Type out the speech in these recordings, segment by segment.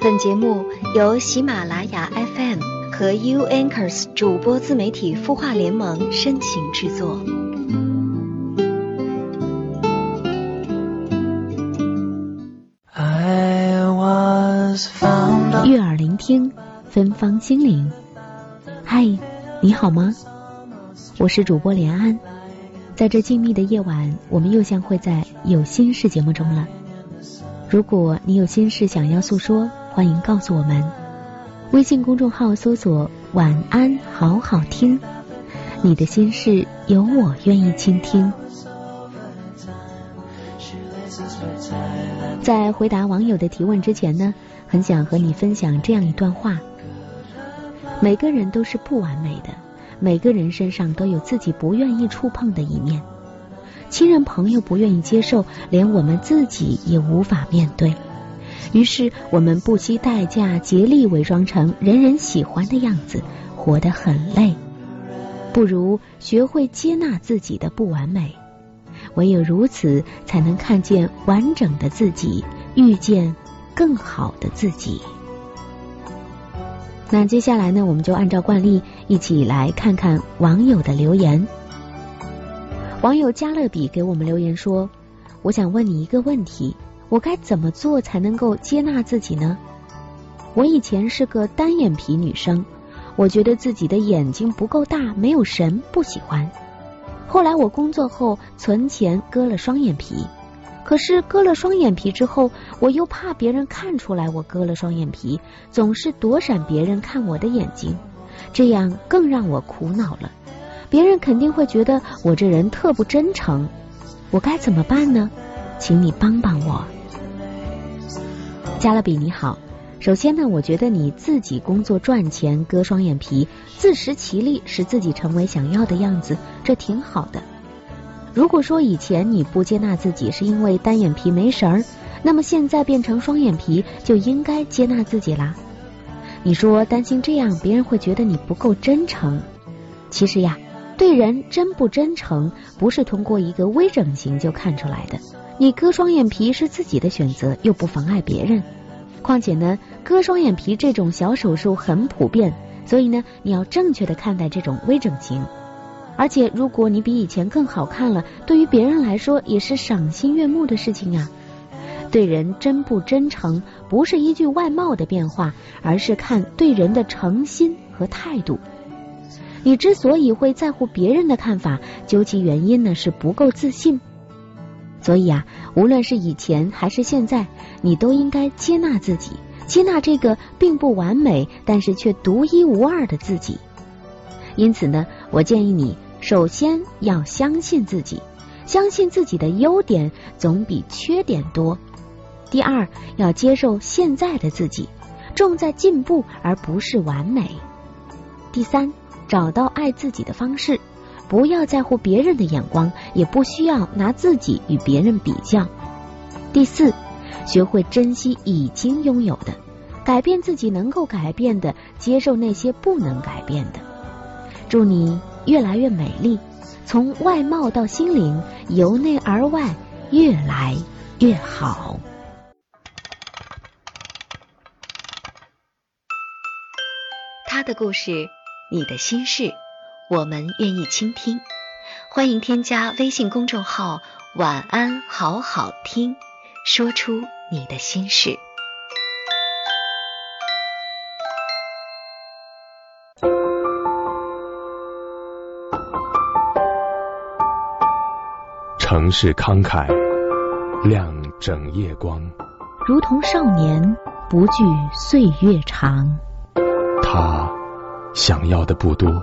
本节目由喜马拉雅 FM 和 U Anchors 主播自媒体孵化联盟深情制作。悦耳聆听，芬芳心灵。嗨，你好吗？我是主播连安，在这静谧的夜晚，我们又相会在有心事节目中了。如果你有心事想要诉说，欢迎告诉我们。微信公众号搜索“晚安好好听”，你的心事有我愿意倾听。在回答网友的提问之前呢，很想和你分享这样一段话：每个人都是不完美的，每个人身上都有自己不愿意触碰的一面。亲人朋友不愿意接受，连我们自己也无法面对。于是我们不惜代价，竭力伪装成人人喜欢的样子，活得很累。不如学会接纳自己的不完美，唯有如此，才能看见完整的自己，遇见更好的自己。那接下来呢，我们就按照惯例，一起来看看网友的留言。网友加勒比给我们留言说：“我想问你一个问题，我该怎么做才能够接纳自己呢？我以前是个单眼皮女生，我觉得自己的眼睛不够大，没有神，不喜欢。后来我工作后存钱割了双眼皮，可是割了双眼皮之后，我又怕别人看出来我割了双眼皮，总是躲闪别人看我的眼睛，这样更让我苦恼了。”别人肯定会觉得我这人特不真诚，我该怎么办呢？请你帮帮我。加勒比你好，首先呢，我觉得你自己工作赚钱割双眼皮，自食其力，使自己成为想要的样子，这挺好的。如果说以前你不接纳自己是因为单眼皮没神儿，那么现在变成双眼皮就应该接纳自己啦。你说担心这样别人会觉得你不够真诚，其实呀。对人真不真诚，不是通过一个微整形就看出来的。你割双眼皮是自己的选择，又不妨碍别人。况且呢，割双眼皮这种小手术很普遍，所以呢，你要正确的看待这种微整形。而且，如果你比以前更好看了，对于别人来说也是赏心悦目的事情啊。对人真不真诚，不是依据外貌的变化，而是看对人的诚心和态度。你之所以会在乎别人的看法，究其原因呢是不够自信。所以啊，无论是以前还是现在，你都应该接纳自己，接纳这个并不完美但是却独一无二的自己。因此呢，我建议你首先要相信自己，相信自己的优点总比缺点多。第二，要接受现在的自己，重在进步而不是完美。第三。找到爱自己的方式，不要在乎别人的眼光，也不需要拿自己与别人比较。第四，学会珍惜已经拥有的，改变自己能够改变的，接受那些不能改变的。祝你越来越美丽，从外貌到心灵，由内而外越来越好。他的故事。你的心事，我们愿意倾听。欢迎添加微信公众号“晚安好好听”，说出你的心事。城市慷慨，亮整夜光，如同少年不惧岁月长。他。想要的不多，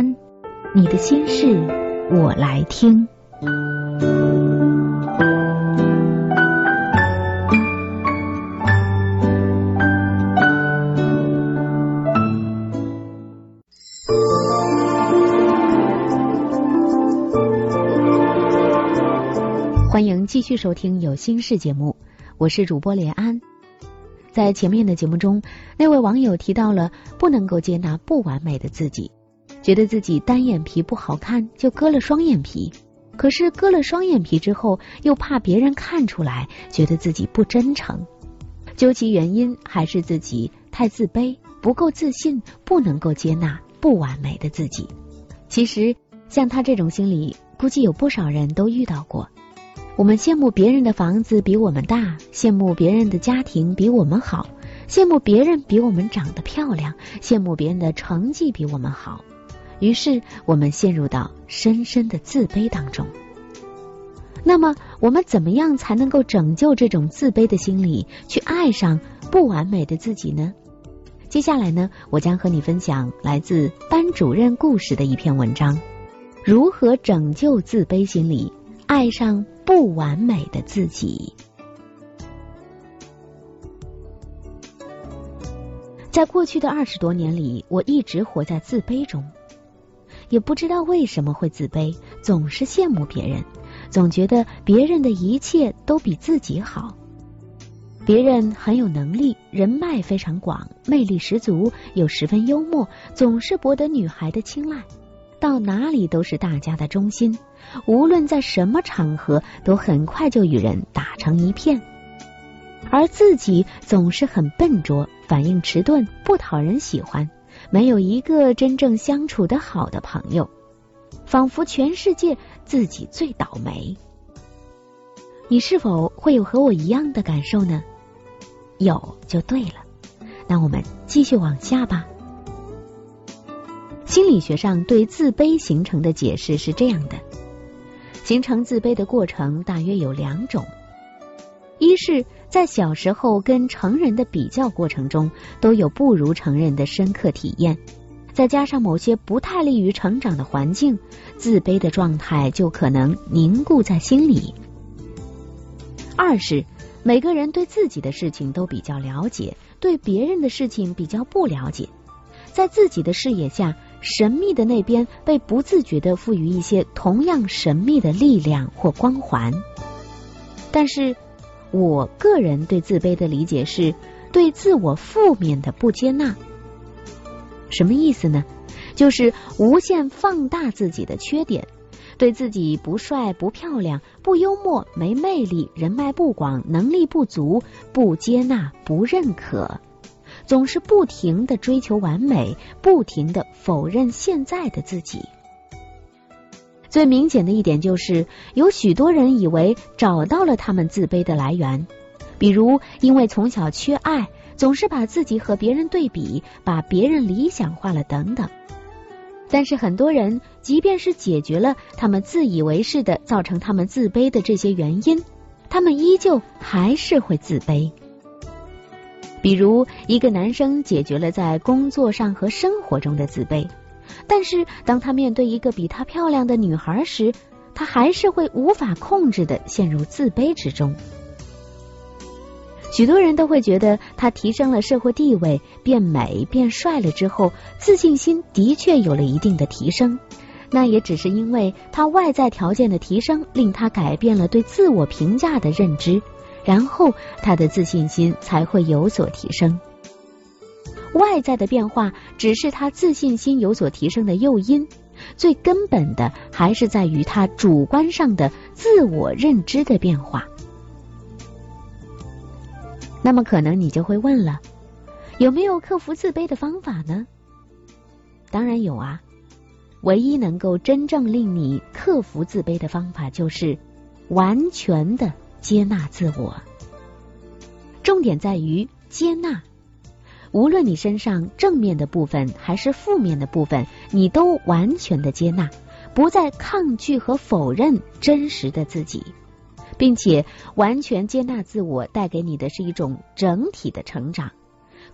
你的心事我来听。欢迎继续收听有心事节目我是主播连安。在前面的节目中那位网友提到了不能够接纳不完美的自己。觉得自己单眼皮不好看，就割了双眼皮。可是割了双眼皮之后，又怕别人看出来，觉得自己不真诚。究其原因，还是自己太自卑，不够自信，不能够接纳不完美的自己。其实，像他这种心理，估计有不少人都遇到过。我们羡慕别人的房子比我们大，羡慕别人的家庭比我们好，羡慕别人比我们长得漂亮，羡慕别人的成绩比我们好。于是我们陷入到深深的自卑当中。那么，我们怎么样才能够拯救这种自卑的心理，去爱上不完美的自己呢？接下来呢，我将和你分享来自班主任故事的一篇文章：如何拯救自卑心理，爱上。不完美的自己，在过去的二十多年里，我一直活在自卑中，也不知道为什么会自卑，总是羡慕别人，总觉得别人的一切都比自己好。别人很有能力，人脉非常广，魅力十足，又十分幽默，总是博得女孩的青睐。到哪里都是大家的中心，无论在什么场合，都很快就与人打成一片。而自己总是很笨拙，反应迟钝，不讨人喜欢，没有一个真正相处的好的朋友，仿佛全世界自己最倒霉。你是否会有和我一样的感受呢？有就对了，那我们继续往下吧。心理学上对自卑形成的解释是这样的：形成自卑的过程大约有两种，一是，在小时候跟成人的比较过程中，都有不如成人的深刻体验，再加上某些不太利于成长的环境，自卑的状态就可能凝固在心里；二是，每个人对自己的事情都比较了解，对别人的事情比较不了解，在自己的视野下。神秘的那边被不自觉的赋予一些同样神秘的力量或光环，但是我个人对自卑的理解是对自我负面的不接纳。什么意思呢？就是无限放大自己的缺点，对自己不帅、不漂亮、不幽默、没魅力、人脉不广、能力不足不接纳、不认可。总是不停的追求完美，不停的否认现在的自己。最明显的一点就是，有许多人以为找到了他们自卑的来源，比如因为从小缺爱，总是把自己和别人对比，把别人理想化了等等。但是很多人，即便是解决了他们自以为是的造成他们自卑的这些原因，他们依旧还是会自卑。比如，一个男生解决了在工作上和生活中的自卑，但是当他面对一个比他漂亮的女孩时，他还是会无法控制的陷入自卑之中。许多人都会觉得，他提升了社会地位，变美变帅了之后，自信心的确有了一定的提升，那也只是因为他外在条件的提升，令他改变了对自我评价的认知。然后他的自信心才会有所提升。外在的变化只是他自信心有所提升的诱因，最根本的还是在于他主观上的自我认知的变化。那么可能你就会问了，有没有克服自卑的方法呢？当然有啊，唯一能够真正令你克服自卑的方法就是完全的。接纳自我，重点在于接纳。无论你身上正面的部分还是负面的部分，你都完全的接纳，不再抗拒和否认真实的自己，并且完全接纳自我带给你的是一种整体的成长。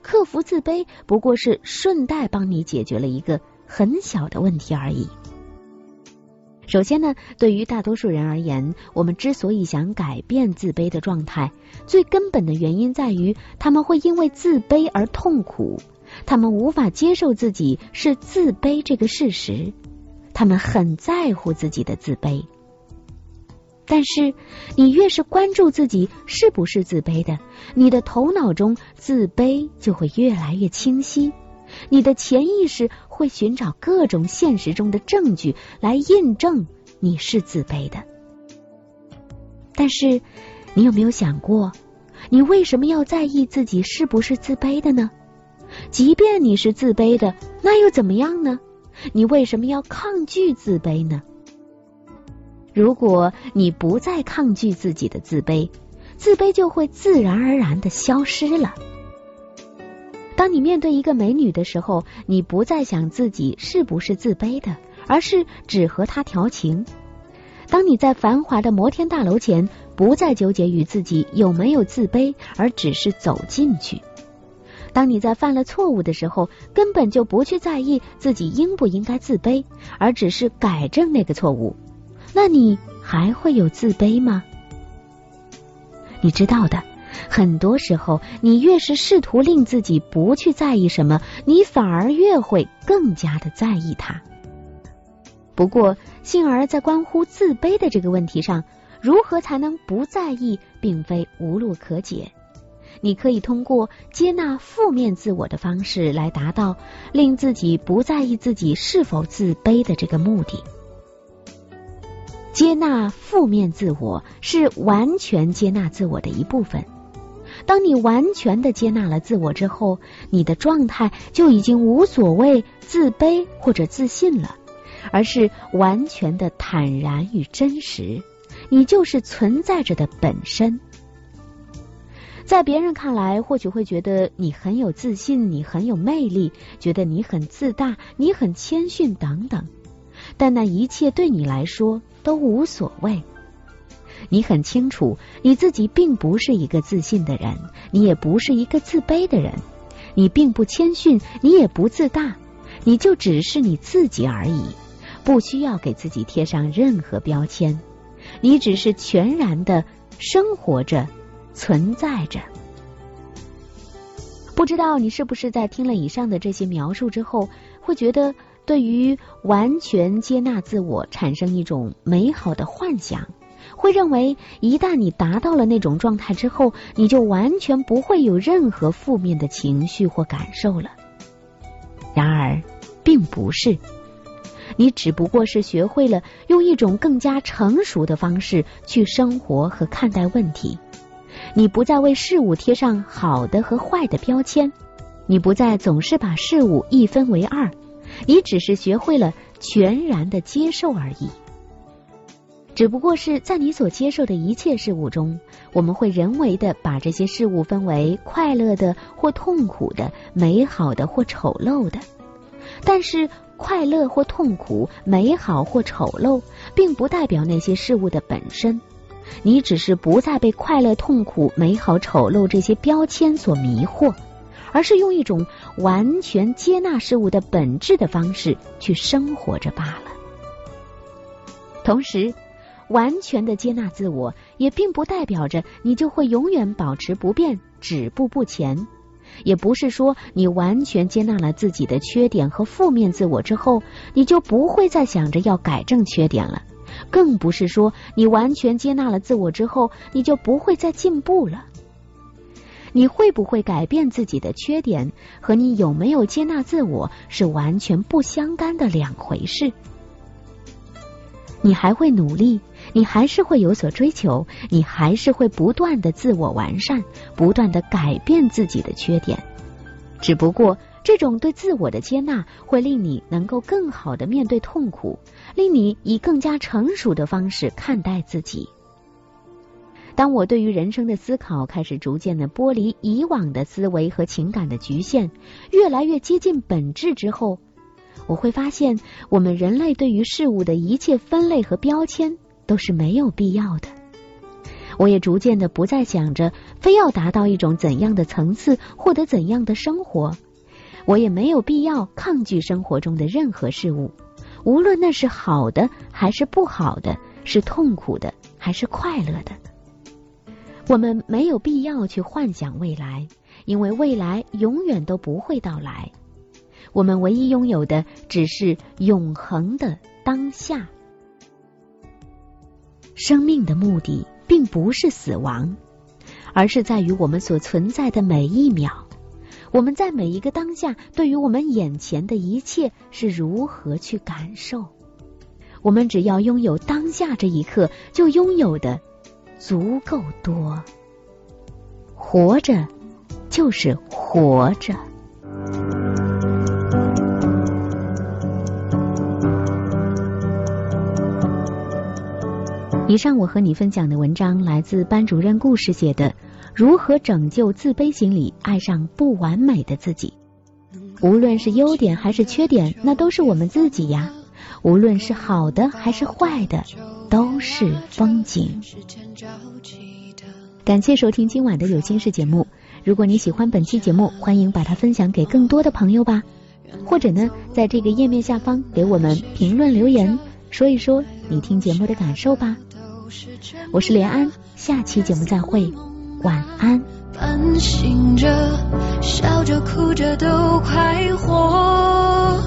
克服自卑不过是顺带帮你解决了一个很小的问题而已。首先呢，对于大多数人而言，我们之所以想改变自卑的状态，最根本的原因在于他们会因为自卑而痛苦，他们无法接受自己是自卑这个事实，他们很在乎自己的自卑。但是，你越是关注自己是不是自卑的，你的头脑中自卑就会越来越清晰，你的潜意识会寻找各种现实中的证据来印证你是自卑的。但是，你有没有想过，你为什么要在意自己是不是自卑的呢？即便你是自卑的，那又怎么样呢？你为什么要抗拒自卑呢？如果你不再抗拒自己的自卑，自卑就会自然而然的消失了。当你面对一个美女的时候，你不再想自己是不是自卑的，而是只和她调情。当你在繁华的摩天大楼前，不再纠结于自己有没有自卑，而只是走进去。当你在犯了错误的时候，根本就不去在意自己应不应该自卑，而只是改正那个错误。那你还会有自卑吗？你知道的，很多时候，你越是试图令自己不去在意什么，你反而越会更加的在意它。不过，幸而在关乎自卑的这个问题上，如何才能不在意，并非无路可解。你可以通过接纳负面自我的方式来达到令自己不在意自己是否自卑的这个目的。接纳负面自我是完全接纳自我的一部分。当你完全的接纳了自我之后，你的状态就已经无所谓自卑或者自信了，而是完全的坦然与真实。你就是存在着的本身。在别人看来，或许会觉得你很有自信，你很有魅力，觉得你很自大，你很谦逊等等。但那一切对你来说都无所谓。你很清楚，你自己并不是一个自信的人，你也不是一个自卑的人。你并不谦逊，你也不自大，你就只是你自己而已，不需要给自己贴上任何标签。你只是全然的生活着，存在着。不知道你是不是在听了以上的这些描述之后，会觉得？对于完全接纳自我产生一种美好的幻想，会认为一旦你达到了那种状态之后，你就完全不会有任何负面的情绪或感受了。然而，并不是，你只不过是学会了用一种更加成熟的方式去生活和看待问题。你不再为事物贴上好的和坏的标签，你不再总是把事物一分为二。你只是学会了全然的接受而已，只不过是在你所接受的一切事物中，我们会人为的把这些事物分为快乐的或痛苦的、美好的或丑陋的。但是，快乐或痛苦、美好或丑陋，并不代表那些事物的本身。你只是不再被快乐、痛苦、美好、丑陋这些标签所迷惑。而是用一种完全接纳事物的本质的方式去生活着罢了。同时，完全的接纳自我，也并不代表着你就会永远保持不变、止步不前。也不是说你完全接纳了自己的缺点和负面自我之后，你就不会再想着要改正缺点了。更不是说你完全接纳了自我之后，你就不会再进步了。你会不会改变自己的缺点，和你有没有接纳自我是完全不相干的两回事。你还会努力，你还是会有所追求，你还是会不断的自我完善，不断的改变自己的缺点。只不过，这种对自我的接纳会令你能够更好的面对痛苦，令你以更加成熟的方式看待自己。当我对于人生的思考开始逐渐的剥离以往的思维和情感的局限，越来越接近本质之后，我会发现，我们人类对于事物的一切分类和标签都是没有必要的。我也逐渐的不再想着非要达到一种怎样的层次，获得怎样的生活。我也没有必要抗拒生活中的任何事物，无论那是好的还是不好的，是痛苦的还是快乐的。我们没有必要去幻想未来，因为未来永远都不会到来。我们唯一拥有的只是永恒的当下。生命的目的并不是死亡，而是在于我们所存在的每一秒。我们在每一个当下，对于我们眼前的一切是如何去感受？我们只要拥有当下这一刻，就拥有的足够多。活着就是活着。上我和你分享的文章来自班主任故事写的《如何拯救自卑心理，爱上不完美的自己》。无论是优点还是缺点，那都是我们自己呀。无论是好的还是坏的，都是风景。感谢收听今晚的有心事节目。如果你喜欢本期节目，欢迎把它分享给更多的朋友吧。或者呢，在这个页面下方给我们评论留言，说一说你听节目的感受吧。我是连安，下期节目再会，晚安。半醒着，笑着哭着都快活，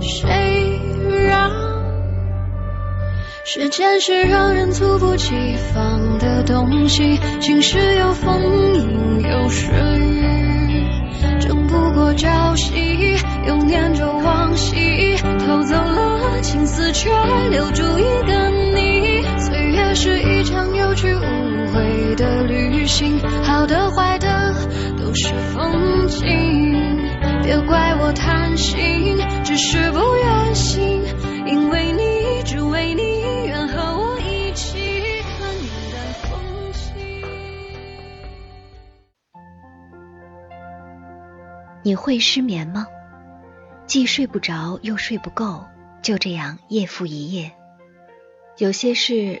谁让时间是让人猝不及防的东西，晴时有风，阴有时雨，争不过朝夕，又念着往昔，偷走了青丝，却留住一个你。也是一场有去无回的旅行，好的坏的都是风景。别怪我贪心，只是不愿醒，因为你，只为你，愿和我一起看云淡风轻。你会失眠吗？既睡不着又睡不够，就这样夜复一夜。有些事。